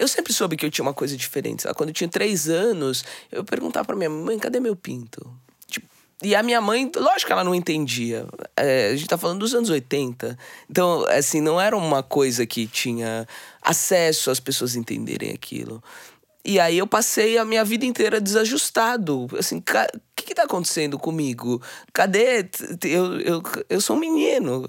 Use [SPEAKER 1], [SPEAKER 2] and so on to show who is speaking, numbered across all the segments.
[SPEAKER 1] Eu sempre soube que eu tinha uma coisa diferente. Sabe? Quando eu tinha três anos, eu perguntava pra minha mãe, cadê meu pinto? Tipo, e a minha mãe, lógico que ela não entendia. É, a gente tá falando dos anos 80. Então, assim, não era uma coisa que tinha acesso às pessoas entenderem aquilo. E aí eu passei a minha vida inteira desajustado. Assim, o que, que tá acontecendo comigo? Cadê? Eu, eu, eu sou um menino.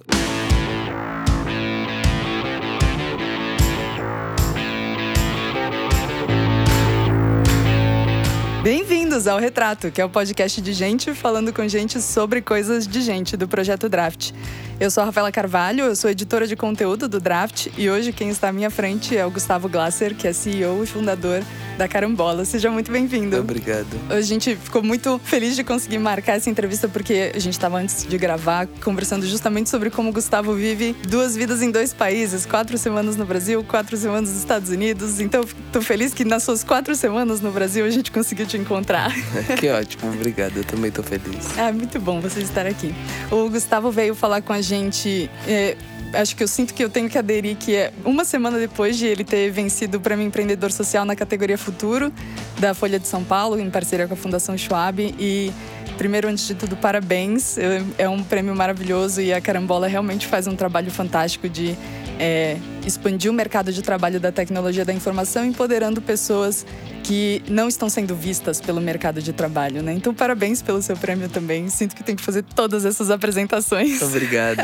[SPEAKER 2] Bem-vindos ao Retrato, que é o podcast de gente falando com gente sobre coisas de gente do projeto Draft. Eu sou a Rafaela Carvalho, eu sou editora de conteúdo do Draft e hoje quem está à minha frente é o Gustavo Glasser, que é CEO e fundador da Carambola. Seja muito bem-vindo.
[SPEAKER 1] Obrigado.
[SPEAKER 2] A gente ficou muito feliz de conseguir marcar essa entrevista porque a gente estava antes de gravar conversando justamente sobre como o Gustavo vive duas vidas em dois países, quatro semanas no Brasil, quatro semanas nos Estados Unidos. Então, estou feliz que nas suas quatro semanas no Brasil a gente conseguiu te encontrar.
[SPEAKER 1] que ótimo, obrigado. Eu também estou feliz.
[SPEAKER 2] É muito bom você estar aqui. O Gustavo veio falar com a gente gente. É, acho que eu sinto que eu tenho que aderir que é uma semana depois de ele ter vencido o Prêmio Empreendedor Social na categoria Futuro da Folha de São Paulo, em parceria com a Fundação Schwab. E primeiro, antes de tudo, parabéns. É um prêmio maravilhoso e a Carambola realmente faz um trabalho fantástico de é, expandir o mercado de trabalho da tecnologia da informação, empoderando pessoas que não estão sendo vistas pelo mercado de trabalho, né? Então, parabéns pelo seu prêmio também. Sinto que tenho que fazer todas essas apresentações.
[SPEAKER 1] Obrigado.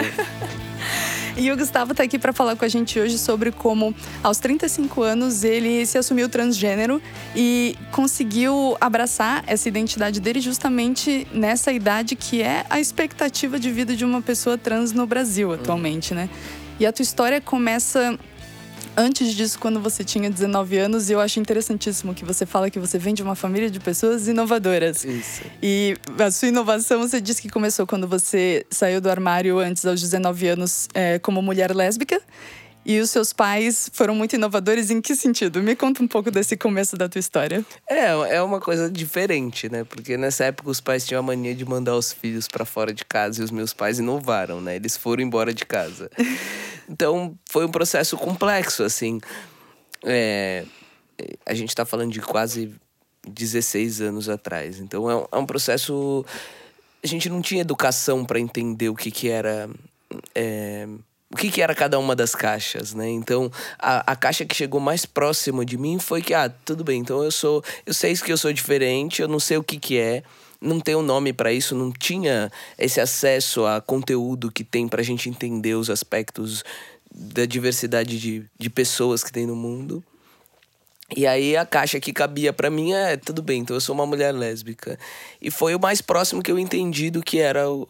[SPEAKER 2] E o Gustavo está aqui para falar com a gente hoje sobre como, aos 35 anos, ele se assumiu transgênero e conseguiu abraçar essa identidade dele justamente nessa idade que é a expectativa de vida de uma pessoa trans no Brasil atualmente, né? E a tua história começa antes disso, quando você tinha 19 anos, e eu acho interessantíssimo que você fala que você vem de uma família de pessoas inovadoras.
[SPEAKER 1] Isso.
[SPEAKER 2] E a sua inovação, você disse que começou quando você saiu do armário antes aos 19 anos é, como mulher lésbica. E os seus pais foram muito inovadores em que sentido? Me conta um pouco desse começo da tua história.
[SPEAKER 1] É, é uma coisa diferente, né? Porque nessa época os pais tinham a mania de mandar os filhos para fora de casa e os meus pais inovaram, né? Eles foram embora de casa. Então foi um processo complexo, assim. É, a gente tá falando de quase 16 anos atrás. Então é um, é um processo. A gente não tinha educação para entender o que, que era. É, o que, que era cada uma das caixas, né? Então, a, a caixa que chegou mais próximo de mim foi que, ah, tudo bem, então eu sou. Eu sei que eu sou diferente, eu não sei o que, que é, não tem um nome para isso, não tinha esse acesso a conteúdo que tem pra gente entender os aspectos da diversidade de, de pessoas que tem no mundo. E aí a caixa que cabia para mim é tudo bem, então eu sou uma mulher lésbica. E foi o mais próximo que eu entendi do que era o,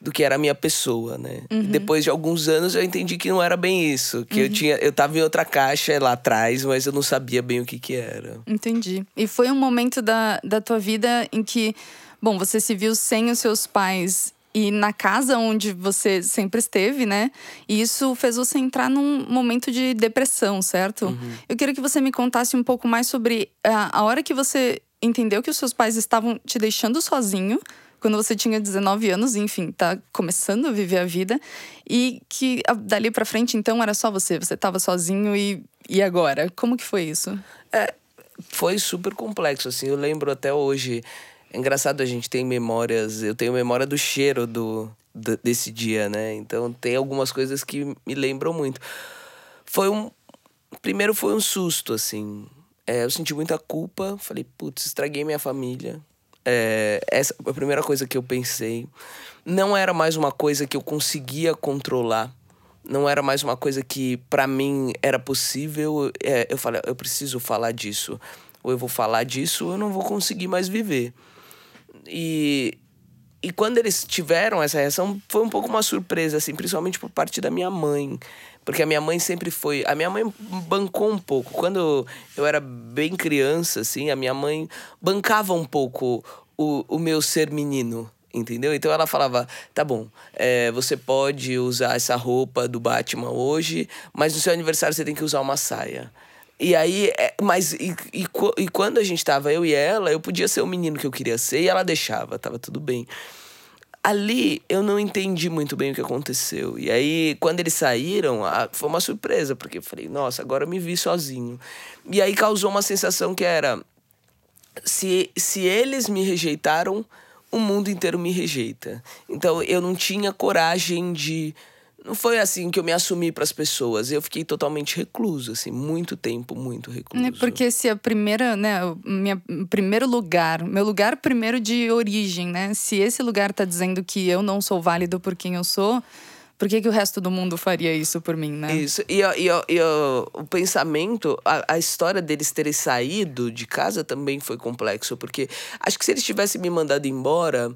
[SPEAKER 1] do que era a minha pessoa, né? Uhum. depois de alguns anos eu entendi que não era bem isso, que uhum. eu tinha, eu tava em outra caixa lá atrás, mas eu não sabia bem o que que era.
[SPEAKER 2] Entendi. E foi um momento da, da tua vida em que, bom, você se viu sem os seus pais e na casa onde você sempre esteve, né? E isso fez você entrar num momento de depressão, certo? Uhum. Eu queria que você me contasse um pouco mais sobre a, a hora que você entendeu que os seus pais estavam te deixando sozinho quando você tinha 19 anos, enfim, tá começando a viver a vida, e que dali para frente, então, era só você, você tava sozinho e, e agora? Como que foi isso?
[SPEAKER 1] É, foi super complexo, assim, eu lembro até hoje. É engraçado, a gente tem memórias, eu tenho memória do cheiro do, desse dia, né? Então tem algumas coisas que me lembram muito. Foi um. Primeiro foi um susto, assim. É, eu senti muita culpa, falei, putz, estraguei minha família é, essa a primeira coisa que eu pensei. Não era mais uma coisa que eu conseguia controlar. Não era mais uma coisa que para mim era possível. É, eu falei, eu preciso falar disso. Ou eu vou falar disso, eu não vou conseguir mais viver. E, e quando eles tiveram essa reação, foi um pouco uma surpresa, assim, principalmente por parte da minha mãe. Porque a minha mãe sempre foi. A minha mãe bancou um pouco. Quando eu era bem criança, assim, a minha mãe bancava um pouco o, o meu ser menino. Entendeu? Então ela falava: tá bom, é, você pode usar essa roupa do Batman hoje, mas no seu aniversário você tem que usar uma saia. E aí, é, mas e, e, e, quando a gente tava, eu e ela, eu podia ser o menino que eu queria ser e ela deixava, tava tudo bem. Ali eu não entendi muito bem o que aconteceu. E aí, quando eles saíram, foi uma surpresa, porque eu falei, nossa, agora eu me vi sozinho. E aí causou uma sensação que era: se, se eles me rejeitaram, o mundo inteiro me rejeita. Então eu não tinha coragem de não foi assim que eu me assumi para as pessoas. Eu fiquei totalmente recluso, assim, muito tempo, muito recluso.
[SPEAKER 2] É porque se a primeira, né, minha primeiro lugar, meu lugar primeiro de origem, né? Se esse lugar tá dizendo que eu não sou válido por quem eu sou, por que, que o resto do mundo faria isso por mim, né?
[SPEAKER 1] Isso. E, e, e o pensamento, a, a, história deles terem saído de casa também foi complexo, porque acho que se eles tivessem me mandado embora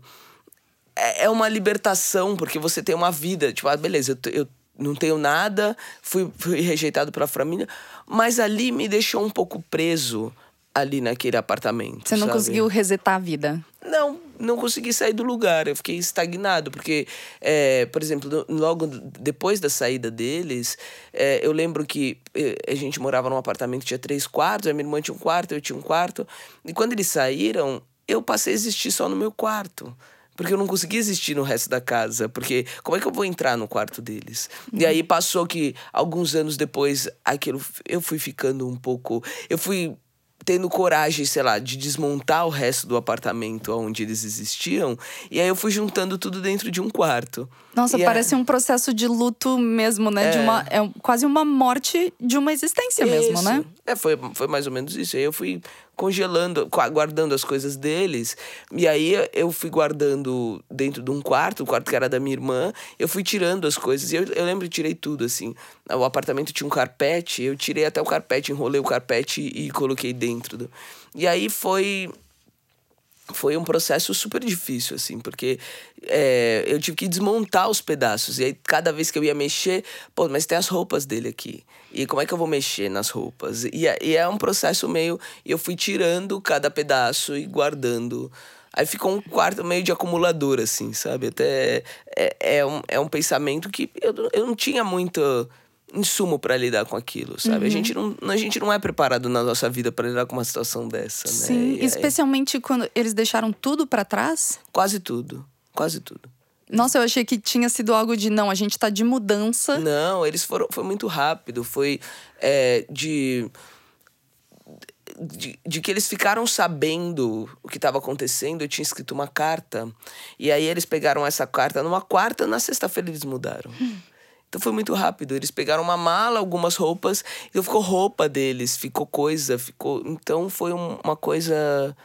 [SPEAKER 1] é, é uma libertação, porque você tem uma vida. Tipo, ah, beleza, eu, eu não tenho nada, fui, fui rejeitado pela família, mas ali me deixou um pouco preso ali naquele apartamento.
[SPEAKER 2] Você não
[SPEAKER 1] sabe?
[SPEAKER 2] conseguiu resetar a vida?
[SPEAKER 1] Não, não consegui sair do lugar. Eu fiquei estagnado, porque, é, por exemplo, logo depois da saída deles, é, eu lembro que é, a gente morava num apartamento que tinha três quartos, a minha irmã tinha um quarto, eu tinha um quarto. E quando eles saíram, eu passei a existir só no meu quarto porque eu não conseguia existir no resto da casa, porque como é que eu vou entrar no quarto deles? E aí passou que alguns anos depois aquilo eu fui ficando um pouco, eu fui tendo coragem, sei lá, de desmontar o resto do apartamento onde eles existiam. E aí eu fui juntando tudo dentro de um quarto.
[SPEAKER 2] Nossa,
[SPEAKER 1] e
[SPEAKER 2] parece é... um processo de luto mesmo, né? É... De uma, é quase uma morte de uma existência isso. mesmo, né?
[SPEAKER 1] É, foi, foi mais ou menos isso. Aí eu fui congelando, guardando as coisas deles. E aí eu fui guardando dentro de um quarto, o quarto que era da minha irmã. Eu fui tirando as coisas. E eu, eu lembro que tirei tudo, assim. O apartamento tinha um carpete, eu tirei até o carpete, enrolei o carpete e coloquei dentro. Do... E aí foi foi um processo super difícil, assim, porque é, eu tive que desmontar os pedaços. E aí, cada vez que eu ia mexer, pô, mas tem as roupas dele aqui. E como é que eu vou mexer nas roupas? E, é, e é um processo meio. Eu fui tirando cada pedaço e guardando. Aí ficou um quarto meio de acumulador, assim, sabe? Até é, é, um, é um pensamento que eu, eu não tinha muito insumo para lidar com aquilo, sabe? Uhum. A, gente não, a gente não é preparado na nossa vida para lidar com uma situação dessa, né?
[SPEAKER 2] Sim, especialmente aí... quando eles deixaram tudo para trás?
[SPEAKER 1] Quase tudo, quase tudo.
[SPEAKER 2] Nossa, eu achei que tinha sido algo de não, a gente tá de mudança.
[SPEAKER 1] Não, eles foram. Foi muito rápido. Foi é, de, de. De, que eles ficaram sabendo o que estava acontecendo, eu tinha escrito uma carta. E aí eles pegaram essa carta numa quarta, na sexta-feira eles mudaram. Hum. Então foi muito rápido. Eles pegaram uma mala, algumas roupas, então ficou roupa deles, ficou coisa, ficou. Então foi um, uma coisa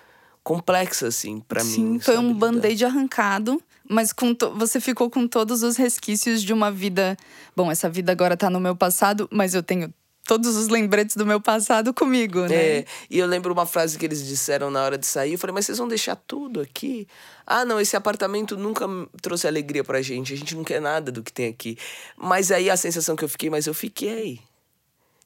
[SPEAKER 1] complexa, assim, para mim.
[SPEAKER 2] Sim, foi um band-aid arrancado, mas com você ficou com todos os resquícios de uma vida. Bom, essa vida agora tá no meu passado, mas eu tenho todos os lembretes do meu passado comigo, né?
[SPEAKER 1] É, e eu lembro uma frase que eles disseram na hora de sair. Eu falei, mas vocês vão deixar tudo aqui? Ah, não, esse apartamento nunca trouxe alegria pra gente. A gente não quer nada do que tem aqui. Mas aí a sensação que eu fiquei, mas eu fiquei.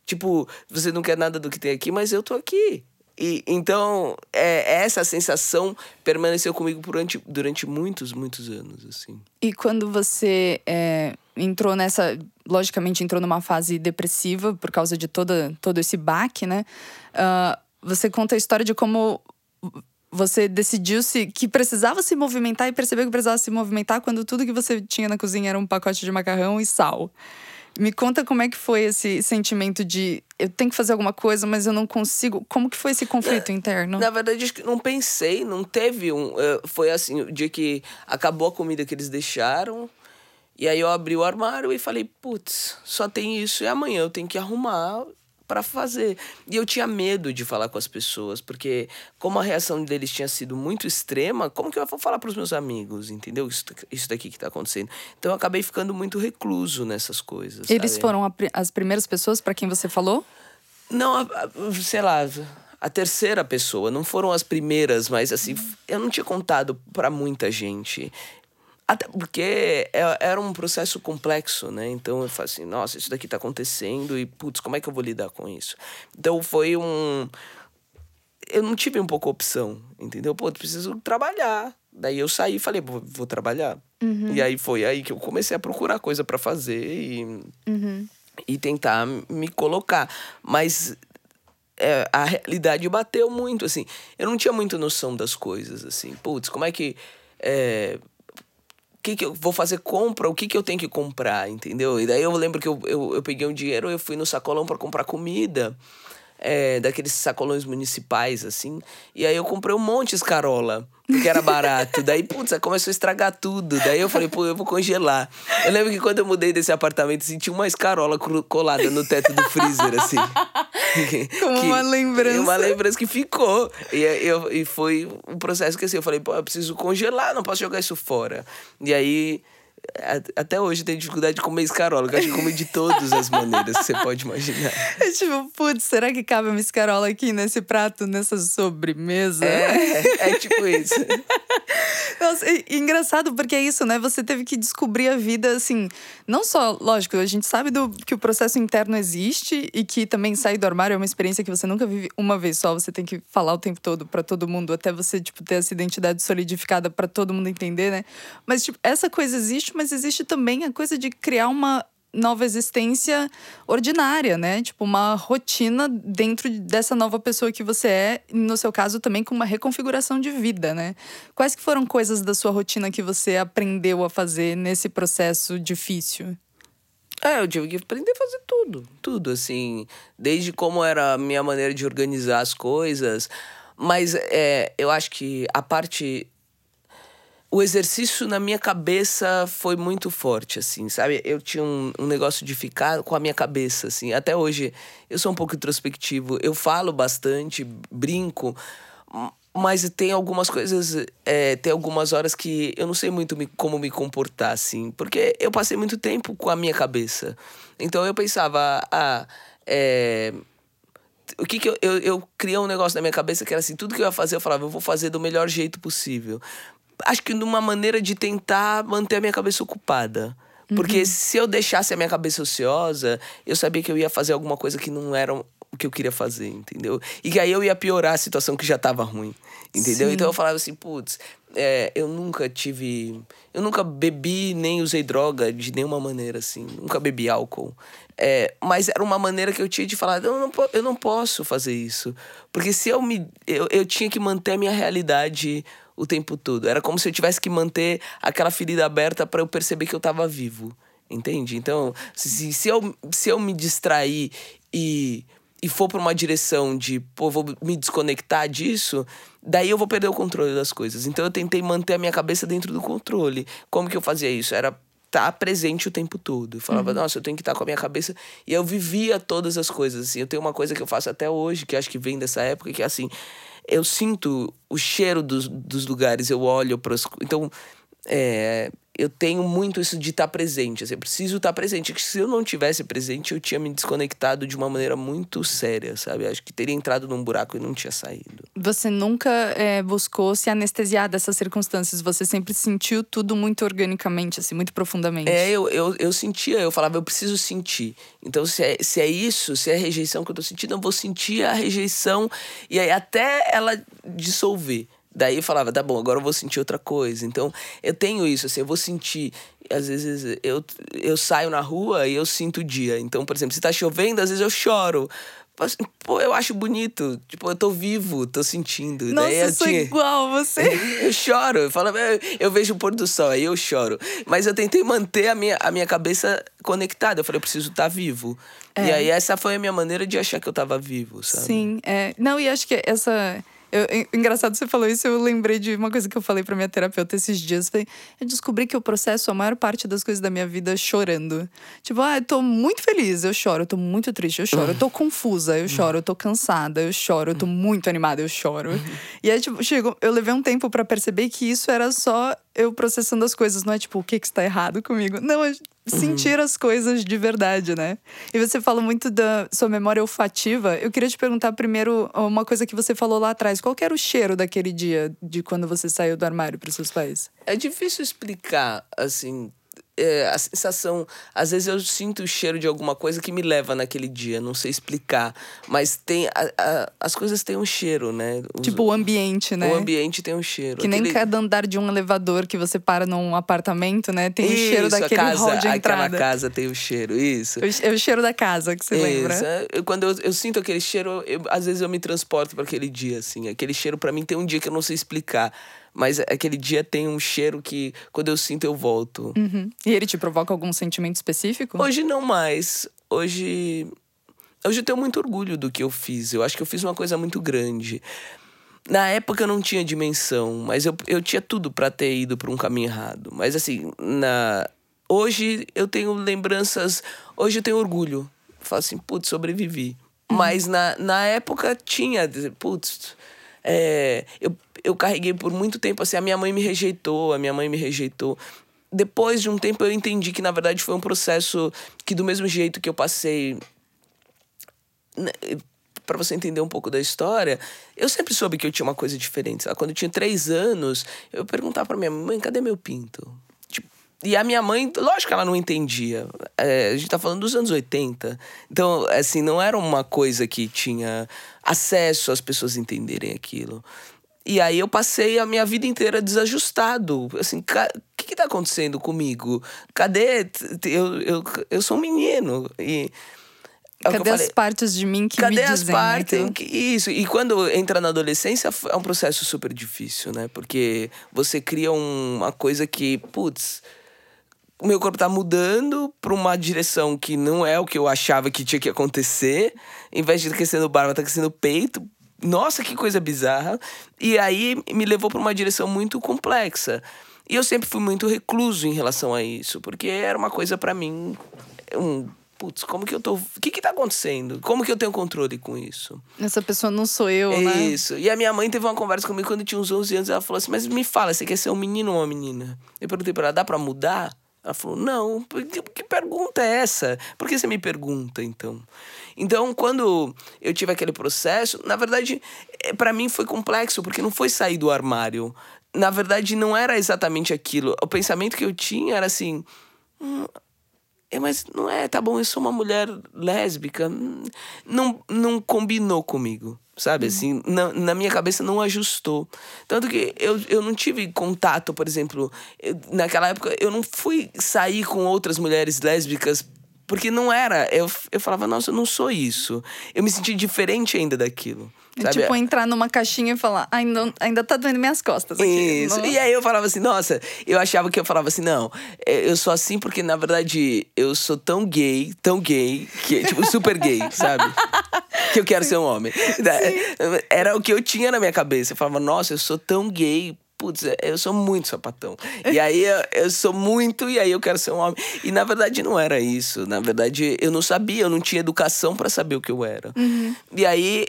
[SPEAKER 1] Tipo, você não quer nada do que tem aqui, mas eu tô aqui. E, então, é, essa sensação permaneceu comigo durante, durante muitos, muitos anos, assim.
[SPEAKER 2] E quando você é, entrou nessa... Logicamente, entrou numa fase depressiva por causa de toda, todo esse baque, né? Uh, você conta a história de como você decidiu se que precisava se movimentar e percebeu que precisava se movimentar quando tudo que você tinha na cozinha era um pacote de macarrão e sal. Me conta como é que foi esse sentimento de eu tenho que fazer alguma coisa, mas eu não consigo. Como que foi esse conflito interno?
[SPEAKER 1] Na verdade, não pensei, não teve um. Eh, foi assim, o dia que acabou a comida que eles deixaram. E aí eu abri o armário e falei, putz, só tem isso e amanhã eu tenho que arrumar para fazer. E eu tinha medo de falar com as pessoas, porque como a reação deles tinha sido muito extrema, como que eu vou falar para os meus amigos, entendeu? Isso, isso daqui que está acontecendo. Então eu acabei ficando muito recluso nessas coisas.
[SPEAKER 2] Eles
[SPEAKER 1] sabe?
[SPEAKER 2] foram a, as primeiras pessoas para quem você falou?
[SPEAKER 1] Não, a, a, sei lá, a terceira pessoa, não foram as primeiras, mas assim, eu não tinha contado para muita gente. Até porque é, era um processo complexo, né? Então eu falei assim, nossa, isso daqui tá acontecendo e, putz, como é que eu vou lidar com isso? Então foi um. Eu não tive um pouco opção, entendeu? Pô, preciso trabalhar. Daí eu saí e falei, vou, vou trabalhar. Uhum. E aí foi aí que eu comecei a procurar coisa para fazer e, uhum. e tentar me colocar. Mas é, a realidade bateu muito, assim. Eu não tinha muita noção das coisas, assim. Putz, como é que. É, que, que eu vou fazer compra, o que, que eu tenho que comprar, entendeu? E daí eu lembro que eu, eu, eu peguei um dinheiro, eu fui no sacolão para comprar comida é, daqueles sacolões municipais, assim. E aí eu comprei um monte de escarola, porque era barato. Daí, putz, começou a estragar tudo. Daí eu falei, pô, eu vou congelar. Eu lembro que quando eu mudei desse apartamento, senti uma escarola colada no teto do freezer, assim.
[SPEAKER 2] Como que, uma lembrança.
[SPEAKER 1] Uma lembrança que ficou. E, eu, e foi um processo que assim, eu falei, pô, eu preciso congelar, não posso jogar isso fora. E aí até hoje tem dificuldade de comer escarola, eu acho que come de todas as maneiras que você pode imaginar.
[SPEAKER 2] É tipo, putz, será que cabe uma escarola aqui nesse prato, nessa sobremesa?
[SPEAKER 1] É, é tipo isso.
[SPEAKER 2] Nossa, engraçado porque é isso, né? Você teve que descobrir a vida, assim, não só, lógico, a gente sabe do, que o processo interno existe e que também sair do armário é uma experiência que você nunca vive uma vez só, você tem que falar o tempo todo para todo mundo, até você, tipo, ter essa identidade solidificada para todo mundo entender, né? Mas, tipo, essa coisa existe, mas existe também a coisa de criar uma nova existência ordinária, né? Tipo, uma rotina dentro dessa nova pessoa que você é, no seu caso também com uma reconfiguração de vida, né? Quais que foram coisas da sua rotina que você aprendeu a fazer nesse processo difícil?
[SPEAKER 1] É, eu tive que aprender a fazer tudo, tudo, assim, desde como era a minha maneira de organizar as coisas, mas é, eu acho que a parte o exercício na minha cabeça foi muito forte, assim, sabe? Eu tinha um, um, negócio de ficar com a minha cabeça, assim. Até hoje, eu sou um pouco introspectivo. Eu falo bastante, brinco, mas tem algumas coisas, é, tem algumas horas que eu não sei muito me, como me comportar, assim. Porque eu passei muito tempo com a minha cabeça. Então eu pensava, ah, é o que que eu, eu, eu criei um negócio na minha cabeça que era assim, tudo que eu ia fazer, eu falava, eu vou fazer do melhor jeito possível acho que numa maneira de tentar manter a minha cabeça ocupada. Porque uhum. se eu deixasse a minha cabeça ociosa, eu sabia que eu ia fazer alguma coisa que não era o que eu queria fazer, entendeu? E que aí eu ia piorar a situação que já estava ruim, entendeu? Sim. Então eu falava assim, putz, é, eu nunca tive. Eu nunca bebi nem usei droga de nenhuma maneira, assim. Nunca bebi álcool. É, mas era uma maneira que eu tinha de falar, eu não, eu não posso fazer isso. Porque se eu me. Eu, eu tinha que manter a minha realidade o tempo todo. Era como se eu tivesse que manter aquela ferida aberta para eu perceber que eu estava vivo. Entende? Então, se, se, eu, se eu me distrair e, e for para uma direção de, pô, vou me desconectar disso, daí eu vou perder o controle das coisas. Então, eu tentei manter a minha cabeça dentro do controle. Como que eu fazia isso? Era estar tá presente o tempo todo. Eu falava, uhum. nossa, eu tenho que estar tá com a minha cabeça. E eu vivia todas as coisas, assim. Eu tenho uma coisa que eu faço até hoje, que acho que vem dessa época, que é assim eu sinto o cheiro dos, dos lugares, eu olho para os. Então, é, eu tenho muito isso de estar tá presente. Assim, eu preciso estar tá presente. Que se eu não tivesse presente, eu tinha me desconectado de uma maneira muito séria, sabe? Acho que teria entrado num buraco e não tinha saído.
[SPEAKER 2] Você nunca é, buscou se anestesiar dessas circunstâncias? Você sempre sentiu tudo muito organicamente, assim, muito profundamente?
[SPEAKER 1] É, eu, eu, eu sentia, eu falava, eu preciso sentir. Então, se é, se é isso, se é a rejeição que eu tô sentindo, eu vou sentir a rejeição e aí até ela dissolver. Daí eu falava, tá bom, agora eu vou sentir outra coisa. Então, eu tenho isso, assim, eu vou sentir. Às vezes eu, eu saio na rua e eu sinto o dia. Então, por exemplo, se tá chovendo, às vezes eu choro. Pô, eu acho bonito. Tipo, eu tô vivo, tô sentindo.
[SPEAKER 2] Nossa, Daí, eu sou tinha... igual você.
[SPEAKER 1] Eu choro. Eu, falo, eu vejo o pôr do sol, aí eu choro. Mas eu tentei manter a minha, a minha cabeça conectada. Eu falei, eu preciso estar tá vivo. É. E aí, essa foi a minha maneira de achar que eu tava vivo, sabe?
[SPEAKER 2] Sim, é. Não, e acho que essa eu, engraçado você falou isso, eu lembrei de uma coisa que eu falei pra minha terapeuta esses dias. Falei, eu descobri que eu processo a maior parte das coisas da minha vida chorando. Tipo, ah, eu tô muito feliz, eu choro. Eu tô muito triste, eu choro. Eu tô confusa, eu choro. Eu tô cansada, eu choro. Eu tô muito animada, eu choro. E aí, tipo, chegou, eu levei um tempo para perceber que isso era só eu processando as coisas. Não é tipo, o que que está errado comigo? Não, é sentir uhum. as coisas de verdade, né? E você falou muito da sua memória olfativa. Eu queria te perguntar primeiro uma coisa que você falou lá atrás. Qual era o cheiro daquele dia de quando você saiu do armário para seus pais?
[SPEAKER 1] É difícil explicar, assim, é, a sensação. Às vezes eu sinto o cheiro de alguma coisa que me leva naquele dia, não sei explicar. Mas tem. A, a, as coisas têm um cheiro, né?
[SPEAKER 2] Os, tipo o ambiente, né?
[SPEAKER 1] O ambiente tem um cheiro.
[SPEAKER 2] Que Aquele... nem cada andar de um elevador que você para num apartamento, né? Tem o cheiro daquele casa, hall de entrada.
[SPEAKER 1] Aquela casa tem o cheiro, isso.
[SPEAKER 2] É o cheiro da casa que você isso. lembra.
[SPEAKER 1] É, quando eu, eu sinto aquele cheiro, eu, às vezes eu me transporto para aquele dia, assim. Aquele cheiro para mim tem um dia que eu não sei explicar Mas aquele dia tem um cheiro que, quando eu sinto, eu volto.
[SPEAKER 2] Uhum. E ele te provoca algum sentimento específico?
[SPEAKER 1] Hoje não mais. Hoje. Hoje eu tenho muito orgulho do que eu fiz. Eu acho que eu fiz uma coisa muito grande. Na época eu não tinha dimensão, mas eu, eu tinha tudo para ter ido para um caminho errado. Mas assim, na hoje eu tenho lembranças, hoje eu tenho orgulho. Eu falo assim, putz, sobrevivi. Uhum. Mas na, na época tinha, putz, é, eu, eu carreguei por muito tempo assim, a minha mãe me rejeitou, a minha mãe me rejeitou. Depois de um tempo eu entendi que na verdade foi um processo que do mesmo jeito que eu passei né, para você entender um pouco da história, eu sempre soube que eu tinha uma coisa diferente. Sabe? Quando eu tinha três anos, eu perguntava para minha mãe, cadê meu pinto? E a minha mãe, lógico que ela não entendia. É, a gente tá falando dos anos 80. Então, assim, não era uma coisa que tinha acesso às pessoas entenderem aquilo. E aí eu passei a minha vida inteira desajustado. Assim, o que, que tá acontecendo comigo? Cadê? Eu, eu, eu sou um menino. E
[SPEAKER 2] é Cadê as partes de mim que
[SPEAKER 1] Cadê
[SPEAKER 2] me
[SPEAKER 1] as partes? Que, isso. E quando entra na adolescência, é um processo super difícil, né? Porque você cria um, uma coisa que, putz, o meu corpo tá mudando para uma direção que não é o que eu achava que tinha que acontecer. Em vez de crescendo barba, tá crescendo peito. Nossa, que coisa bizarra. E aí me levou para uma direção muito complexa. E eu sempre fui muito recluso em relação a isso, porque era uma coisa para mim um putz, como que eu tô. O que que tá acontecendo? Como que eu tenho controle com isso?
[SPEAKER 2] Essa pessoa não sou eu,
[SPEAKER 1] é
[SPEAKER 2] né?
[SPEAKER 1] Isso. E a minha mãe teve uma conversa comigo quando eu tinha uns 11 anos. Ela falou assim: Mas me fala, você quer ser um menino ou uma menina? Eu perguntei pra ela: dá pra mudar? Ela falou: Não, que, pergunta é essa? Por que você me pergunta então? Então, quando eu tive aquele processo, na verdade, é, para mim foi complexo, porque não foi sair do armário. Na verdade, não era exatamente aquilo. O pensamento que eu tinha era assim. Hum, é, mas não é, tá bom, eu sou uma mulher lésbica. Não, não combinou comigo, sabe? Uhum. Assim, na, na minha cabeça não ajustou. Tanto que eu, eu não tive contato, por exemplo, eu, naquela época eu não fui sair com outras mulheres lésbicas porque não era. Eu, eu falava, nossa, eu não sou isso. Eu me senti diferente ainda daquilo.
[SPEAKER 2] É sabe? Tipo, entrar numa caixinha e falar, ainda, ainda tá doendo minhas costas aqui.
[SPEAKER 1] Isso. Não... E aí eu falava assim, nossa, eu achava que eu falava assim, não, é, eu sou assim porque, na verdade, eu sou tão gay, tão gay, que tipo, super gay, sabe? Que eu quero ser um homem. Sim. Era o que eu tinha na minha cabeça. Eu falava, nossa, eu sou tão gay putz, eu sou muito sapatão. E aí eu, eu, sou muito, e aí eu quero ser um homem. E na verdade não era isso. Na verdade, eu não sabia, eu não tinha educação para saber o que eu era. Uhum. E aí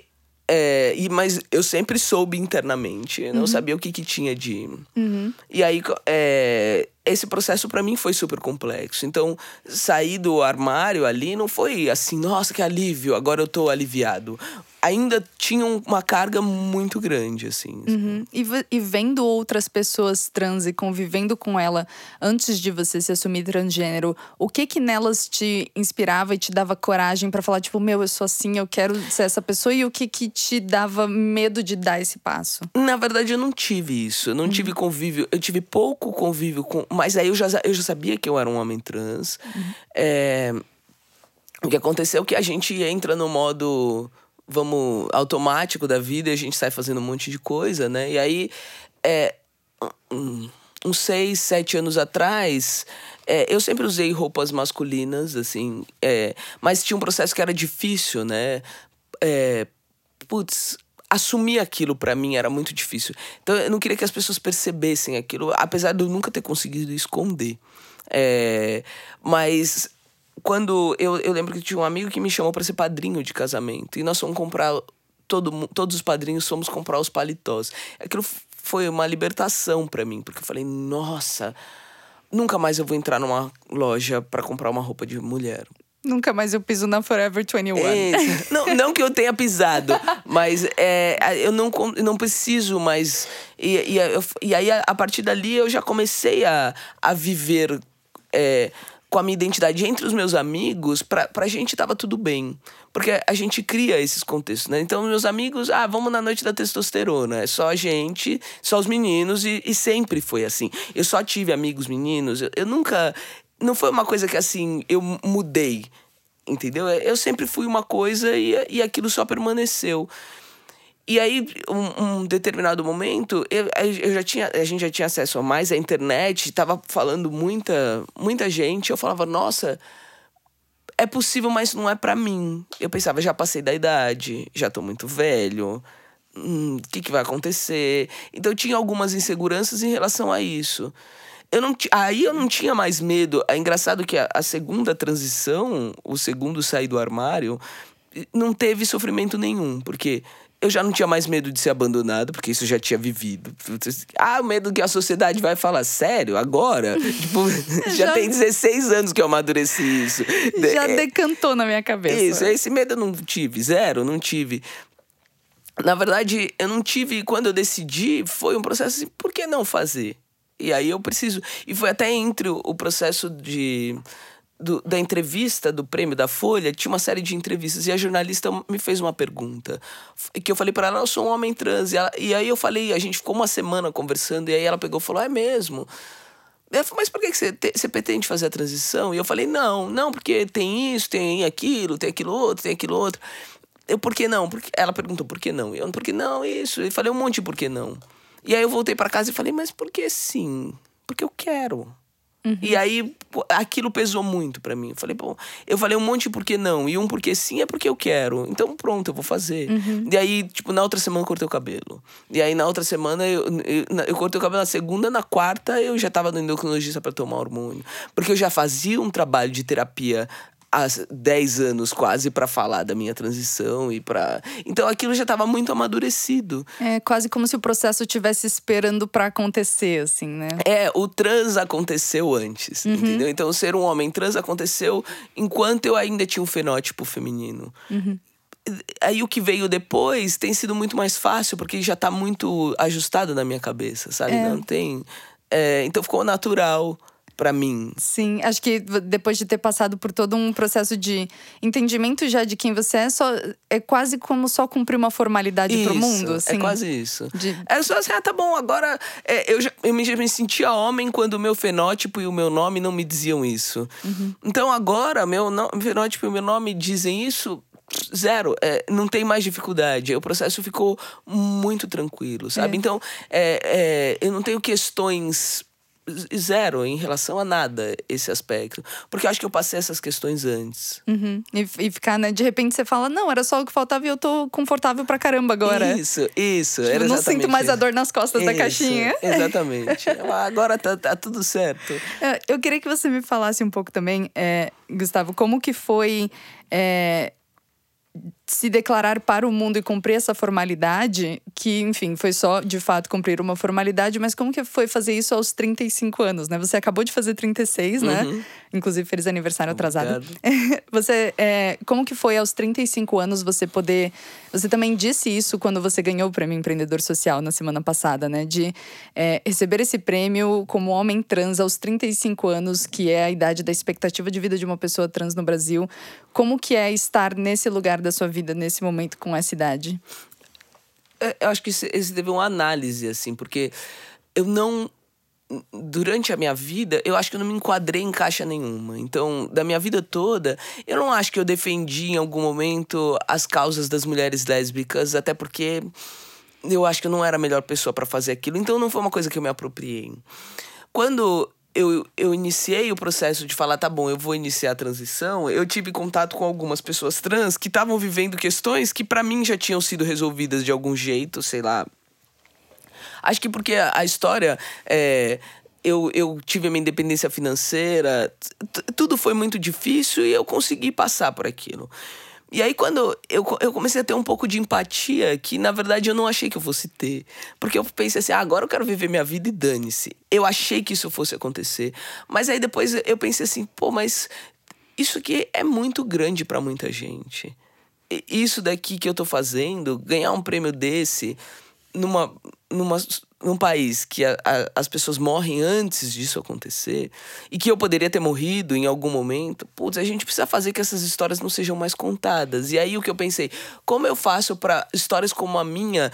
[SPEAKER 1] é, e, mas eu sempre soube internamente, eu não uhum. sabia o que, que tinha de. Uhum. E aí, é, esse processo para mim foi super complexo. Então, sair do armário ali não foi assim, nossa, que alívio, agora eu tô aliviado ainda tinham uma carga muito grande, assim.
[SPEAKER 2] Uhum. E, e, vendo outras pessoas trans e convivendo com ela antes de você se assumir transgênero, o que que nelas te inspirava e te dava coragem para falar, tipo, meu, eu sou assim, eu quero ser essa pessoa? E o que que te dava medo de dar esse passo?
[SPEAKER 1] Na verdade, eu não tive isso. Eu não uhum. tive convívio. Eu tive pouco convívio com. Mas aí eu já, eu já sabia que eu era um homem trans. Uhum. É... O que aconteceu é que a gente entra no modo vamos automático da vida e a gente sai fazendo um monte de coisa, né? E aí, é, uns seis, sete anos atrás, é, eu sempre usei roupas masculinas, assim, é, mas tinha um processo que era difícil, né? É, putz, assumir aquilo para mim era muito difícil. Então eu não queria que as pessoas percebessem aquilo, apesar de eu nunca ter conseguido esconder. É, mas quando eu, eu lembro que tinha um amigo que me chamou para ser padrinho de casamento e nós fomos comprar todo todos os padrinhos fomos comprar os paletós. Aquilo foi uma libertação para mim, porque eu falei, nossa, nunca mais eu vou entrar numa loja para comprar uma roupa de mulher.
[SPEAKER 2] Nunca mais eu piso na Forever 21.
[SPEAKER 1] É, não, não que eu tenha pisado, mas é, eu não, não preciso mais. E, e, eu, e aí, a, a, partir dali, eu já comecei a, a viver é, com a minha identidade entre os meus amigos, pra, pra gente tava tudo bem. Porque a gente cria esses contextos, né? Então, meus amigos, ah, vamos na noite da testosterona. É só a gente, só os meninos, e, e sempre foi assim. Eu só tive amigos meninos, eu, eu nunca. Não foi uma coisa que assim, eu mudei, entendeu? Eu sempre fui uma coisa e, e aquilo só permaneceu. E aí, um, um determinado momento, eu, eu, já tinha, a gente já tinha acesso a mais à internet, tava falando muita, muita gente. Eu falava, nossa, é possível, mas não é para mim. Eu pensava, já passei da idade, já tô muito velho. O hum, que, que vai acontecer? Então, eu tinha algumas inseguranças em relação a isso. Eu não aí eu não tinha mais medo. É engraçado que a, a segunda transição, o segundo sair do armário, não teve sofrimento nenhum, porque eu já não tinha mais medo de ser abandonado, porque isso eu já tinha vivido. Ah, o medo que a sociedade vai falar, sério, agora? tipo, já, já, tem 16 anos que eu amadureci isso.
[SPEAKER 2] Já é, decantou na minha cabeça.
[SPEAKER 1] Isso, esse medo eu não tive, zero, não tive. Na verdade, eu não tive, quando eu decidi, foi um processo assim, por que não fazer? E aí eu preciso. E foi até entre o processo de do, da entrevista do prêmio da Folha, tinha uma série de entrevistas e a jornalista me fez uma pergunta. Que eu falei para ela, eu sou um homem trans. E, ela, e, aí eu falei, a gente ficou uma semana conversando, e aí ela pegou e falou, é mesmo. Ela falou, mas por que você, te, você pretende fazer a transição? E eu falei, não, não, porque tem isso, tem aquilo, tem aquilo outro, tem aquilo outro. Eu, por que não? Porque, ela perguntou, por que não? Eu, por que não, isso. E falei um monte de por que não. E aí eu voltei para casa e falei, mas por que sim? Porque eu quero. Uhum. E aí aquilo pesou muito para mim. Eu falei, bom, eu falei um monte de por que não. E um porque sim é porque eu quero. Então pronto, eu vou fazer. Uhum. E aí, tipo, na outra semana eu cortei o cabelo. E aí na outra semana eu, eu, eu cortei o cabelo na segunda, na quarta eu já tava no endocrinologista para tomar hormônio. Porque eu já fazia um trabalho de terapia há 10 anos quase para falar da minha transição e para então aquilo já estava muito amadurecido
[SPEAKER 2] é quase como se o processo estivesse esperando para acontecer assim né
[SPEAKER 1] é o trans aconteceu antes uhum. entendeu então ser um homem trans aconteceu enquanto eu ainda tinha um fenótipo feminino uhum. Aí o que veio depois tem sido muito mais fácil, porque já está muito ajustado na minha cabeça, sabe? É. Não tem. É, então ficou natural para mim.
[SPEAKER 2] Sim, acho que depois de ter passado por todo um processo de entendimento já de quem você é, só é quase como só cumprir uma formalidade isso, pro mundo, é assim.
[SPEAKER 1] É quase isso. De... É só assim, ah, tá bom, agora é, eu, já, eu me, me, sentia homem quando o meu fenótipo e o meu nome não me diziam isso. Uhum. Então agora, meu no, fenótipo e o meu nome dizem isso, zero, é, não tem mais dificuldade. O processo ficou muito tranquilo, sabe? É. Então, é, é, eu não tenho questões zero em relação a nada esse aspecto. Porque eu acho que eu passei essas questões antes.
[SPEAKER 2] Uhum. E, e, ficar, né? De repente você fala, não, era só o que faltava e eu tô confortável pra caramba agora.
[SPEAKER 1] Isso, isso.
[SPEAKER 2] Tipo,
[SPEAKER 1] era
[SPEAKER 2] não sinto mais a dor nas costas
[SPEAKER 1] isso,
[SPEAKER 2] da caixinha.
[SPEAKER 1] Exatamente. agora tá, tá, tudo certo.
[SPEAKER 2] É, eu queria que você me falasse um pouco também, é, Gustavo, como que foi. É, se declarar para o mundo e cumprir essa formalidade, que, enfim, foi só de fato cumprir uma formalidade, mas como que foi fazer isso aos 35 anos, né? Você acabou de fazer 36, né? uhum. né? Inclusive, feliz aniversário atrasado. você, é, como que foi aos 35 anos você poder. Você também disse isso quando você ganhou o prêmio Empreendedor Social na semana passada, né? De é, receber esse prêmio como homem trans aos 35 anos, que é a idade da expectativa de vida de uma pessoa trans no Brasil. Como que é estar nesse lugar da sua vida? Vida nesse momento com essa idade?
[SPEAKER 1] É, eu acho que esse teve uma análise, assim, porque eu não. Durante a minha vida, eu acho que eu não me enquadrei em caixa nenhuma. Então, da minha vida toda, eu não acho que eu defendi em algum momento as causas das mulheres lésbicas, até porque eu acho que eu não era a melhor pessoa para fazer aquilo. Então, não foi uma coisa que eu me apropriei. Quando eu, eu iniciei o processo de falar, tá bom, eu vou iniciar a transição, eu tive contato com algumas pessoas trans que estavam vivendo questões que para mim já tinham sido resolvidas de algum jeito, sei lá. Acho que porque a, história é, eu, eu tive a minha independência financeira, tudo foi muito difícil e eu consegui passar por aquilo. E aí, quando eu, eu comecei a ter um pouco de empatia, que na verdade eu não achei que eu fosse ter. Porque eu pensei assim, ah, agora eu quero viver minha vida e dane-se. Eu achei que isso fosse acontecer. Mas aí depois eu pensei assim, pô, mas isso aqui é muito grande para muita gente. Isso daqui que eu tô fazendo, ganhar um prêmio desse numa, numa num país que a, a, as pessoas morrem antes disso acontecer e que eu poderia ter morrido em algum momento, putz, a gente precisa fazer que essas histórias não sejam mais contadas. E aí o que eu pensei, como eu faço para histórias como a minha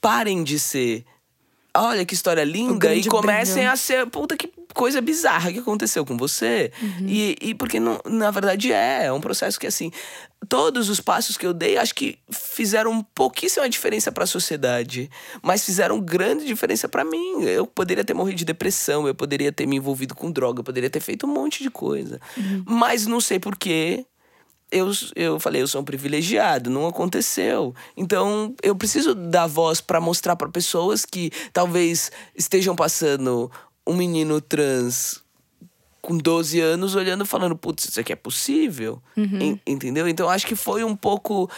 [SPEAKER 1] parem de ser olha que história linda e comecem brilho. a ser, puta que coisa bizarra que aconteceu com você. Uhum. E, e porque, não, na verdade, é, é um processo que, assim, todos os passos que eu dei, acho que fizeram pouquíssima diferença para a sociedade, mas fizeram grande diferença para mim. Eu poderia ter morrido de depressão, eu poderia ter me envolvido com droga, eu poderia ter feito um monte de coisa. Uhum. Mas não sei porquê. Eu, eu falei, eu sou um privilegiado, não aconteceu. Então, eu preciso dar voz para mostrar para pessoas que talvez estejam passando um menino trans com 12 anos olhando falando, putz, isso aqui é possível. Uhum. Entendeu? Então acho que foi um pouco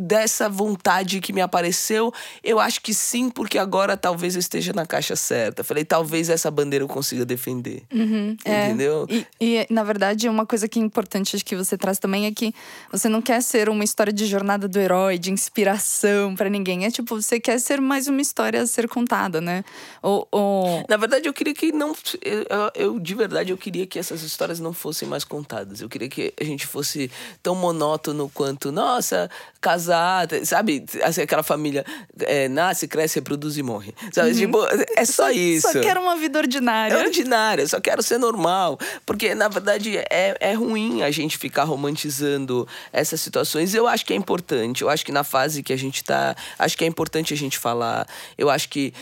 [SPEAKER 1] dessa vontade que me apareceu, eu acho que sim, porque agora talvez eu esteja na caixa certa. Falei, talvez essa bandeira eu consiga defender.
[SPEAKER 2] Uhum, é. entendeu? É. E, e, na verdade, uma coisa que é importante que você traz também é que você não quer ser uma história de jornada do herói, de inspiração para ninguém. É tipo, você quer ser mais uma história a ser contada, né? Ou, ou...
[SPEAKER 1] Na verdade, eu queria que não. Eu, eu, de verdade, eu queria que essas histórias não fossem mais contadas. Eu queria que a gente fosse tão monótono quanto, nossa, casal casar, sabe? Assim, aquela família é, nasce, cresce, reproduz e morre. Sabe? Uhum. Tipo, é só, só, isso.
[SPEAKER 2] Só quero uma vida ordinária.
[SPEAKER 1] É ordinária, só quero ser normal. Porque, na verdade, é, é ruim a gente ficar romantizando essas situações. Eu acho que é importante. Eu acho que na fase que a gente tá, acho que é importante a gente falar. Eu acho que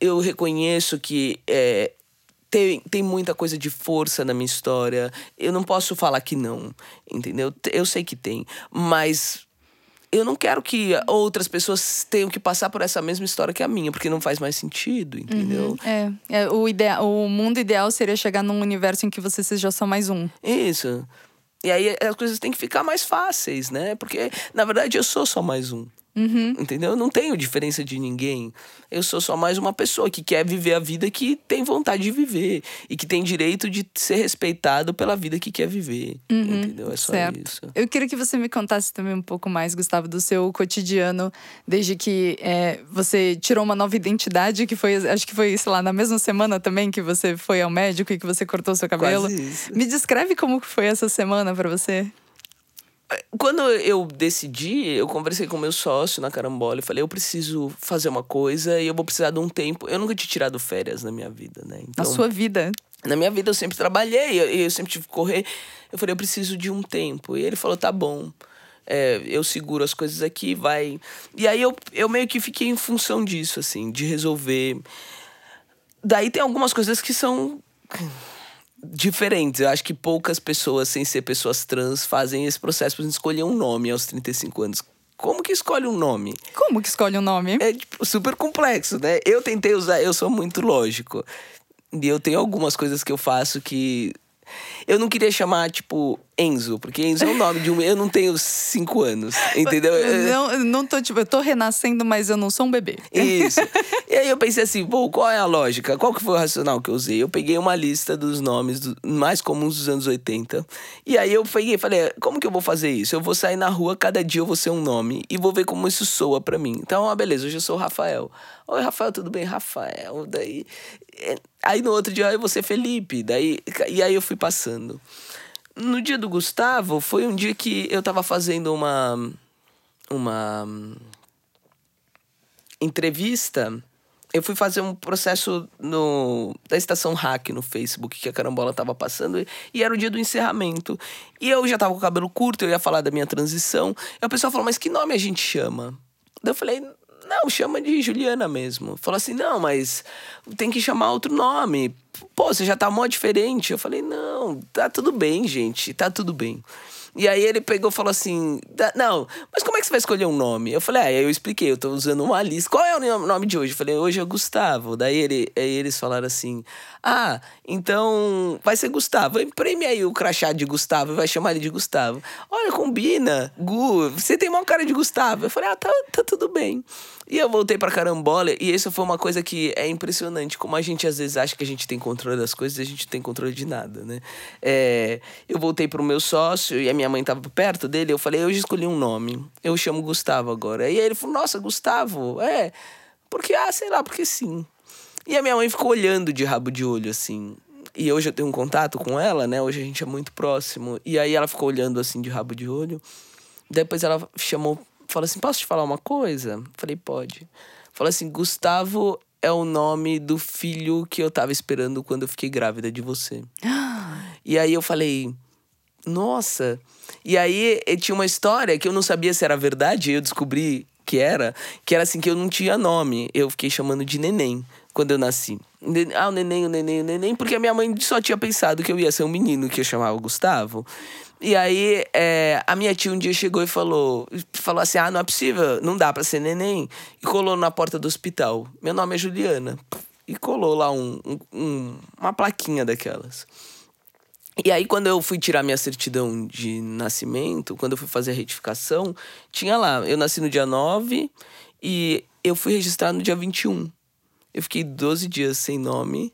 [SPEAKER 1] eu reconheço que é, tem, tem muita coisa de força na minha história. Eu não posso falar que não, entendeu? Eu sei que tem, mas eu não quero que outras pessoas tenham que passar por essa mesma história que a minha, porque não faz mais sentido, entendeu? Uhum,
[SPEAKER 2] é, é, o, ideal, o mundo ideal seria chegar num universo em que você seja só mais um.
[SPEAKER 1] Isso. E aí as coisas têm que ficar mais fáceis, né? Porque, na verdade, eu sou só mais um. Uhum. Entendeu? Eu não tenho diferença de ninguém. Eu sou só mais uma pessoa que quer viver a vida que tem vontade de viver e que tem direito de ser respeitado pela vida que quer viver. Uhum. Entendeu? É só certo. isso.
[SPEAKER 2] Eu queria que você me contasse também um pouco mais, Gustavo, do seu cotidiano, desde que é, você tirou uma nova identidade, que foi, acho que foi, sei lá, na mesma semana também que você foi ao médico e que você cortou seu cabelo. Me descreve como foi essa semana para você.
[SPEAKER 1] Quando eu decidi, eu conversei com meu sócio na carambola e falei: eu preciso fazer uma coisa e eu vou precisar de um tempo. Eu nunca tinha tirado férias na minha vida, né?
[SPEAKER 2] Então, na sua vida?
[SPEAKER 1] Na minha vida eu sempre trabalhei, eu, eu sempre tive que correr. Eu falei: eu preciso de um tempo. E ele falou: tá bom. É, eu seguro as coisas aqui, vai. E aí eu, eu meio que fiquei em função disso, assim, de resolver. Daí tem algumas coisas que são diferentes. Eu acho que poucas pessoas, sem ser pessoas trans, fazem esse processo para escolher um nome aos 35 anos. Como que escolhe um nome?
[SPEAKER 2] Como que escolhe um nome?
[SPEAKER 1] É tipo, super complexo, né? Eu tentei usar, eu sou muito lógico. E eu tenho algumas coisas que eu faço que. Eu não queria chamar, tipo, Enzo, porque Enzo é o nome de um. Eu não tenho cinco anos, entendeu?
[SPEAKER 2] Não, não tô, tipo, eu tô renascendo, mas eu não sou um bebê.
[SPEAKER 1] Isso. e aí eu pensei assim, pô, qual é a lógica? Qual que foi o racional que eu usei? Eu peguei uma lista dos nomes do, mais comuns dos anos 80. E aí eu peguei falei, como que eu vou fazer isso? Eu vou sair na rua, cada dia eu vou ser um nome e vou ver como isso soa para mim. Então, ah, beleza, hoje eu sou o Rafael. Oi, Rafael, tudo bem? Rafael. Daí. É, aí no outro dia eu vou ser Felipe. Daí, e aí eu fui passando no dia do Gustavo, foi um dia que eu tava fazendo uma. Uma. Entrevista. Eu fui fazer um processo no, da estação Hack no Facebook que a carambola tava passando e, e era o dia do encerramento. E eu já tava com o cabelo curto, eu ia falar da minha transição. E o pessoal falou: Mas que nome a gente chama? Eu falei: não, chama de Juliana mesmo. Falou assim: não, mas tem que chamar outro nome. Pô, você já tá mó diferente. Eu falei: não, tá tudo bem, gente, tá tudo bem. E aí ele pegou e falou assim: Não, mas como é que você vai escolher um nome? Eu falei: Ah, aí eu expliquei, eu tô usando uma lista. Qual é o nome de hoje? Eu falei: Hoje é Gustavo. Daí ele, aí eles falaram assim: Ah, então vai ser Gustavo. Imprime aí o crachá de Gustavo e vai chamar ele de Gustavo. Olha, combina. Gu, você tem uma cara de Gustavo. Eu falei: Ah, tá, tá tudo bem. E eu voltei pra carambola, e isso foi uma coisa que é impressionante, como a gente às vezes acha que a gente tem controle das coisas e a gente não tem controle de nada, né? É, eu voltei pro meu sócio e a minha mãe tava perto dele, eu falei, eu já escolhi um nome, eu chamo Gustavo agora. E aí ele falou, nossa, Gustavo, é, porque, ah, sei lá, porque sim. E a minha mãe ficou olhando de rabo de olho, assim. E hoje eu tenho um contato com ela, né? Hoje a gente é muito próximo. E aí ela ficou olhando assim de rabo de olho. Depois ela chamou falou assim: posso te falar uma coisa? Falei, pode. Falou assim: Gustavo é o nome do filho que eu tava esperando quando eu fiquei grávida de você. e aí eu falei, nossa. E aí eh, tinha uma história que eu não sabia se era verdade, eu descobri que era, que era assim que eu não tinha nome. Eu fiquei chamando de neném quando eu nasci. Ah, o neném, o neném, o neném, porque a minha mãe só tinha pensado que eu ia ser um menino que eu chamava Gustavo. E aí, é, a minha tia um dia chegou e falou, falou assim: ah, não é possível, não dá pra ser neném. E colou na porta do hospital. Meu nome é Juliana. E colou lá um, um, uma plaquinha daquelas. E aí, quando eu fui tirar minha certidão de nascimento, quando eu fui fazer a retificação, tinha lá, eu nasci no dia 9 e eu fui registrado no dia 21. Eu fiquei 12 dias sem nome.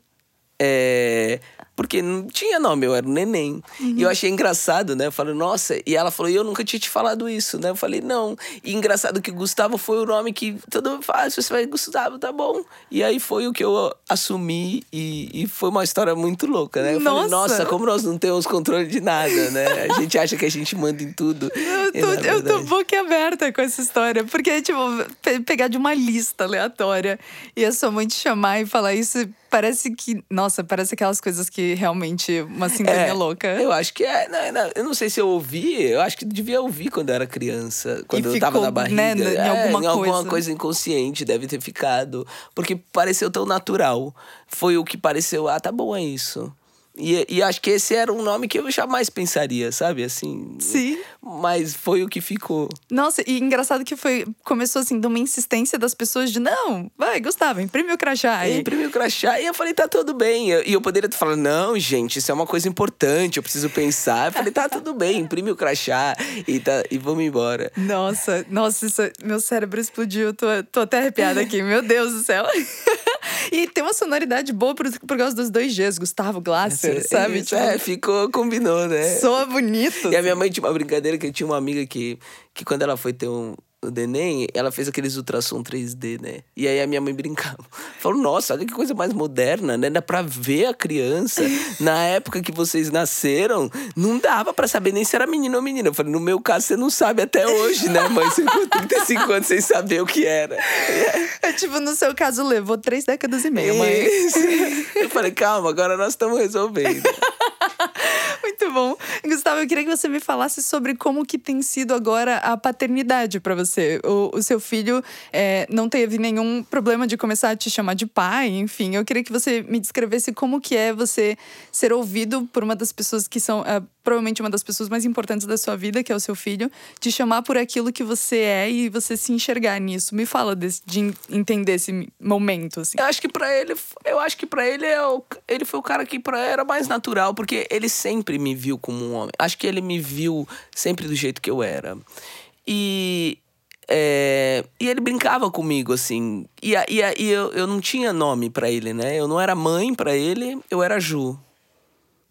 [SPEAKER 1] É, porque não tinha nome, eu era um neném. Uhum. E eu achei engraçado, né? Eu falei, nossa, e ela falou, eu nunca tinha te falado isso, né? Eu falei, não. E engraçado que Gustavo foi o nome que todo mundo fala, você vai Gustavo, tá bom. E aí foi o que eu assumi e, e foi uma história muito louca, né? Eu
[SPEAKER 2] nossa.
[SPEAKER 1] falei, nossa, como nós não temos controle de nada, né? A gente acha que a gente manda em tudo.
[SPEAKER 2] Eu tô, eu tô boquiaberta com essa história, porque, tipo, pegar de uma lista aleatória e a sua mãe te chamar e falar isso parece que. Nossa, parece aquelas coisas que realmente uma sintonia é, louca.
[SPEAKER 1] Eu acho que é. Não, não, eu não sei se eu ouvi, eu acho que devia ouvir quando eu era criança, quando e eu ficou, tava na barriga. Né,
[SPEAKER 2] em é, alguma,
[SPEAKER 1] em alguma coisa. inconsciente, deve ter ficado. Porque pareceu tão natural. Foi o que pareceu, ah, tá bom, é isso. E, e acho que esse era um nome que eu jamais pensaria, sabe? Assim.
[SPEAKER 2] Sim.
[SPEAKER 1] Mas foi o que ficou.
[SPEAKER 2] Nossa, e engraçado que foi. Começou assim, de uma insistência das pessoas de não, vai, Gustavo, imprime o crachá.
[SPEAKER 1] aí. Imprime o crachá. E eu falei, tá tudo bem. E eu, poderia ter falado, não, gente, isso é uma coisa importante, eu preciso pensar. Eu falei, tá tudo bem, imprime o crachá e, tá, e vamos embora.
[SPEAKER 2] Nossa, nossa, isso, meu cérebro explodiu. Tô, tô até arrepiada aqui, meu Deus do céu. e tem uma sonoridade boa por, por causa dos dois Gs, Gustavo Glasser,
[SPEAKER 1] Isso,
[SPEAKER 2] sabe?
[SPEAKER 1] Isso, tipo, é, ficou, combinou, né?
[SPEAKER 2] Soa bonito.
[SPEAKER 1] E a minha mãe tinha uma brincadeira que tinha uma amiga que, que quando ela foi ter um, o neném, ela fez aqueles ultrassom 3D, né? E aí a minha mãe brincava. Falou, nossa, olha que coisa mais moderna, né? Dá pra ver a criança. Na época que vocês nasceram, não dava pra saber nem se era menino ou menina. Eu falei, no meu caso, você não sabe até hoje, né, mãe? Você ficou 35 anos sem saber o que era.
[SPEAKER 2] É tipo, no seu caso, levou três décadas e meia, mãe.
[SPEAKER 1] Eu falei, calma, agora nós estamos resolvendo.
[SPEAKER 2] Muito bom. Gustavo, eu queria que você me falasse sobre como que tem sido agora a paternidade para você. O, o, seu filho é, não teve nenhum problema de começar a te chamar de pai, enfim. Eu queria que você me descrevesse como que é você ser ouvido por uma das pessoas que são é, provavelmente uma das pessoas mais importantes da sua vida, que é o seu filho, te chamar por aquilo que você é e você se enxergar nisso. Me fala desse, de entender esse momento, assim.
[SPEAKER 1] Eu acho que para ele, eu acho que para ele é o, ele foi o cara que para era mais natural, porque ele sempre me viu como um homem. Acho que ele me viu sempre do jeito que eu era. E é, e ele brincava comigo, assim. E, e, e eu, eu não tinha nome para ele, né? Eu não era mãe para ele, eu era Ju.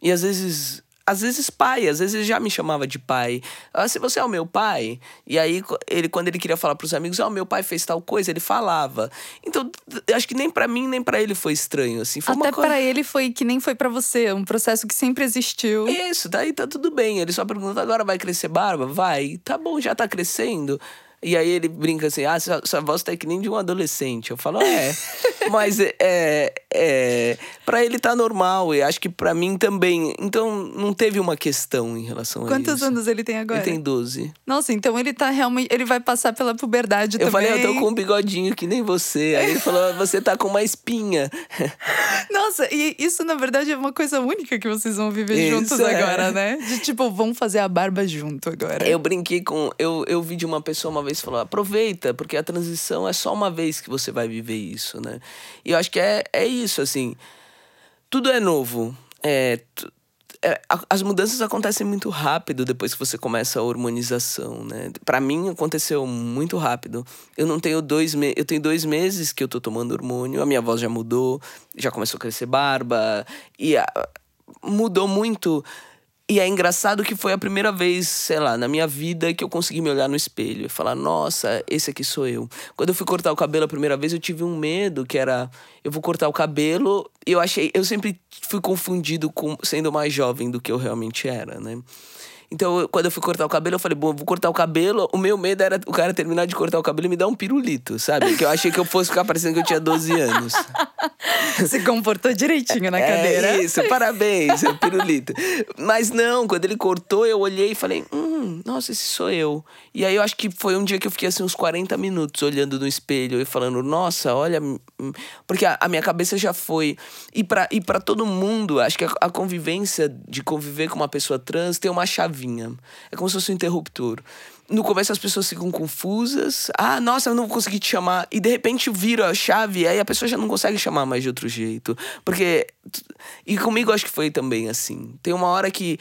[SPEAKER 1] E às vezes às vezes pai, às vezes ele já me chamava de pai. Ah, se você é o meu pai, e aí ele quando ele queria falar para os amigos, ó, oh, meu pai fez tal coisa, ele falava. Então, acho que nem para mim nem para ele foi estranho assim. Foi
[SPEAKER 2] Até
[SPEAKER 1] coisa...
[SPEAKER 2] para ele foi que nem foi para você, um processo que sempre existiu.
[SPEAKER 1] Isso, daí tá tudo bem. Ele só pergunta agora vai crescer barba? Vai. Tá bom, já tá crescendo. E aí ele brinca assim, ah, sua, sua voz tá que nem de um adolescente. Eu falo, é. Mas é, é, é. Pra ele tá normal, e acho que pra mim também. Então não teve uma questão em relação
[SPEAKER 2] Quantos
[SPEAKER 1] a isso.
[SPEAKER 2] Quantos anos ele tem agora?
[SPEAKER 1] Ele tem 12.
[SPEAKER 2] Nossa, então ele tá realmente. Ele vai passar pela puberdade
[SPEAKER 1] eu
[SPEAKER 2] também.
[SPEAKER 1] Eu falei, eu tô com um bigodinho que nem você. Aí ele falou, você tá com uma espinha.
[SPEAKER 2] Nossa, e isso na verdade é uma coisa única que vocês vão viver isso, juntos é. agora, né? De tipo, vão fazer a barba junto agora.
[SPEAKER 1] Eu brinquei com. Eu, eu vi de uma pessoa uma vez vez falou: aproveita, porque a transição é só uma vez que você vai viver isso, né? E eu acho que é, é isso, assim. Tudo é novo. É, é, as mudanças acontecem muito rápido depois que você começa a hormonização, né? Para mim aconteceu muito rápido. Eu não tenho dois meses, eu tenho dois meses que eu tô tomando hormônio, a minha voz já mudou, já começou a crescer barba e a, mudou muito e é engraçado que foi a primeira vez, sei lá, na minha vida que eu consegui me olhar no espelho e falar: nossa, esse aqui sou eu. Quando eu fui cortar o cabelo a primeira vez, eu tive um medo que era: eu vou cortar o cabelo. E eu achei. Eu sempre fui confundido com sendo mais jovem do que eu realmente era, né? Então, eu, quando eu fui cortar o cabelo, eu falei, bom, eu vou cortar o cabelo. O meu medo era o cara terminar de cortar o cabelo e me dar um pirulito, sabe? Que eu achei que eu fosse ficar parecendo que eu tinha 12 anos.
[SPEAKER 2] Se comportou direitinho na
[SPEAKER 1] é
[SPEAKER 2] cadeira.
[SPEAKER 1] Isso, parabéns, é pirulito. Mas não, quando ele cortou, eu olhei e falei, hum, nossa, esse sou eu. E aí eu acho que foi um dia que eu fiquei assim uns 40 minutos olhando no espelho e falando, nossa, olha. Hum, porque a, a minha cabeça já foi. E pra, e todo mundo, acho que a, a convivência de conviver com uma pessoa trans tem uma chavinha. É como se fosse um interruptor no começo as pessoas ficam confusas. Ah, nossa, eu não vou conseguir te chamar. E de repente vira a chave, aí a pessoa já não consegue chamar mais de outro jeito. Porque. E comigo acho que foi também assim. Tem uma hora que.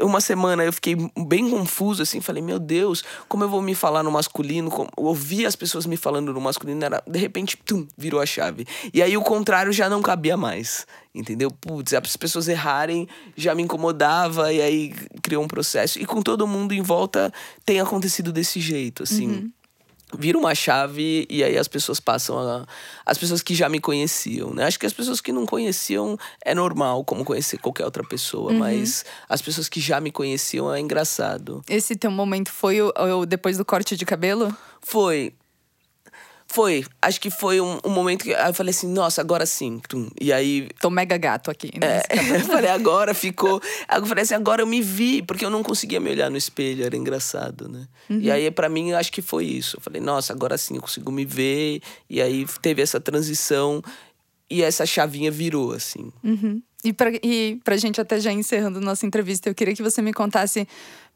[SPEAKER 1] Uma semana eu fiquei bem confuso, assim. Falei, meu Deus, como eu vou me falar no masculino? Como... Ouvir as pessoas me falando no masculino, era, de repente, tum, virou a chave. E aí o contrário já não cabia mais. Entendeu? Putz, as pessoas errarem já me incomodava e aí criou um processo. E com todo mundo em volta tem acontecido desse jeito, assim. Uhum. Vira uma chave e aí as pessoas passam a. As pessoas que já me conheciam, né? Acho que as pessoas que não conheciam é normal, como conhecer qualquer outra pessoa, uhum. mas as pessoas que já me conheciam é engraçado.
[SPEAKER 2] Esse teu momento foi o, o depois do corte de cabelo?
[SPEAKER 1] Foi. Foi. Acho que foi um, um momento que eu falei assim, nossa, agora sim. E aí.
[SPEAKER 2] Tô mega gato aqui,
[SPEAKER 1] né? É, eu falei, agora ficou. Eu falei assim, agora eu me vi, porque eu não conseguia me olhar no espelho, era engraçado, né? Uhum. E aí, para mim, acho que foi isso. Eu falei, nossa, agora sim eu consigo me ver. E aí teve essa transição e essa chavinha virou, assim.
[SPEAKER 2] Uhum. E, pra, e pra gente até já encerrando nossa entrevista, eu queria que você me contasse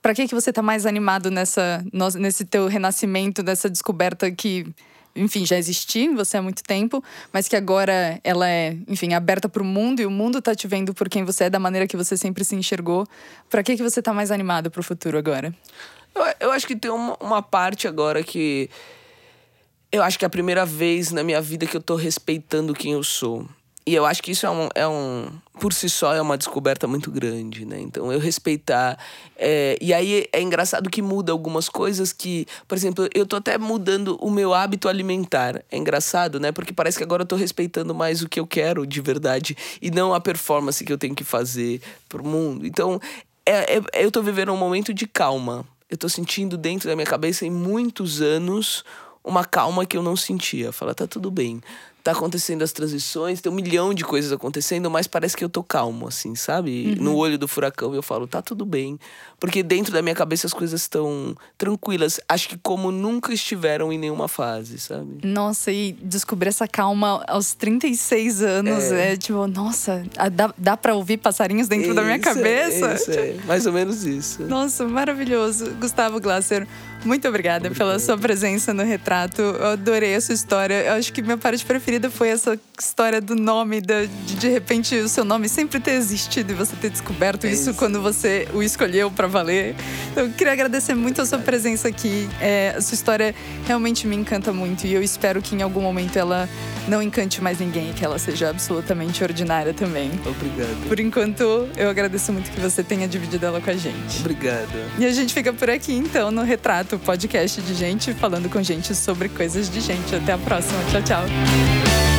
[SPEAKER 2] para que, que você tá mais animado nessa, nesse teu renascimento, nessa descoberta que enfim, já existia em você há muito tempo, mas que agora ela é, enfim, aberta para o mundo e o mundo está te vendo por quem você é, da maneira que você sempre se enxergou. Para que, que você está mais animado para o futuro agora?
[SPEAKER 1] Eu, eu, acho que tem uma, uma parte agora que. Eu acho que é a primeira vez na minha vida que eu estou respeitando quem eu sou. E eu acho que isso é um, é um. Por si só, é uma descoberta muito grande, né? Então, eu respeitar. É, e aí é engraçado que muda algumas coisas que. Por exemplo, eu tô até mudando o meu hábito alimentar. É engraçado, né? Porque parece que agora eu tô respeitando mais o que eu quero de verdade e não a performance que eu tenho que fazer pro mundo. Então, é, é, eu tô vivendo um momento de calma. Eu tô sentindo dentro da minha cabeça em muitos anos uma calma que eu não sentia. Fala, tá tudo bem tá acontecendo as transições, tem um milhão de coisas acontecendo, mas parece que eu tô calmo, assim, sabe? Uhum. No olho do furacão eu falo, tá tudo bem. Porque dentro da minha cabeça as coisas estão tranquilas. Acho que como nunca estiveram em nenhuma fase, sabe?
[SPEAKER 2] Nossa, e descobrir essa calma aos 36 anos é, é tipo, nossa, dá, dá pra ouvir passarinhos dentro isso, da minha cabeça?
[SPEAKER 1] Isso, é, mais ou menos isso.
[SPEAKER 2] Nossa, maravilhoso. Gustavo Glasser, muito obrigada Obrigado. pela sua presença no retrato. Eu adorei a sua história. Eu acho que minha parte preferida foi essa história do nome, de, de repente o seu nome sempre ter existido e você ter descoberto é isso, isso, quando você o escolheu para valer. Então, eu queria agradecer muito a sua presença aqui. É, a sua história realmente me encanta muito e eu espero que em algum momento ela não encante mais ninguém, que ela seja absolutamente ordinária também.
[SPEAKER 1] Obrigado.
[SPEAKER 2] Por enquanto, eu agradeço muito que você tenha dividido ela com a gente.
[SPEAKER 1] Obrigado.
[SPEAKER 2] E a gente fica por aqui então no Retrato, podcast de gente falando com gente sobre coisas de gente. Até a próxima. Tchau, tchau.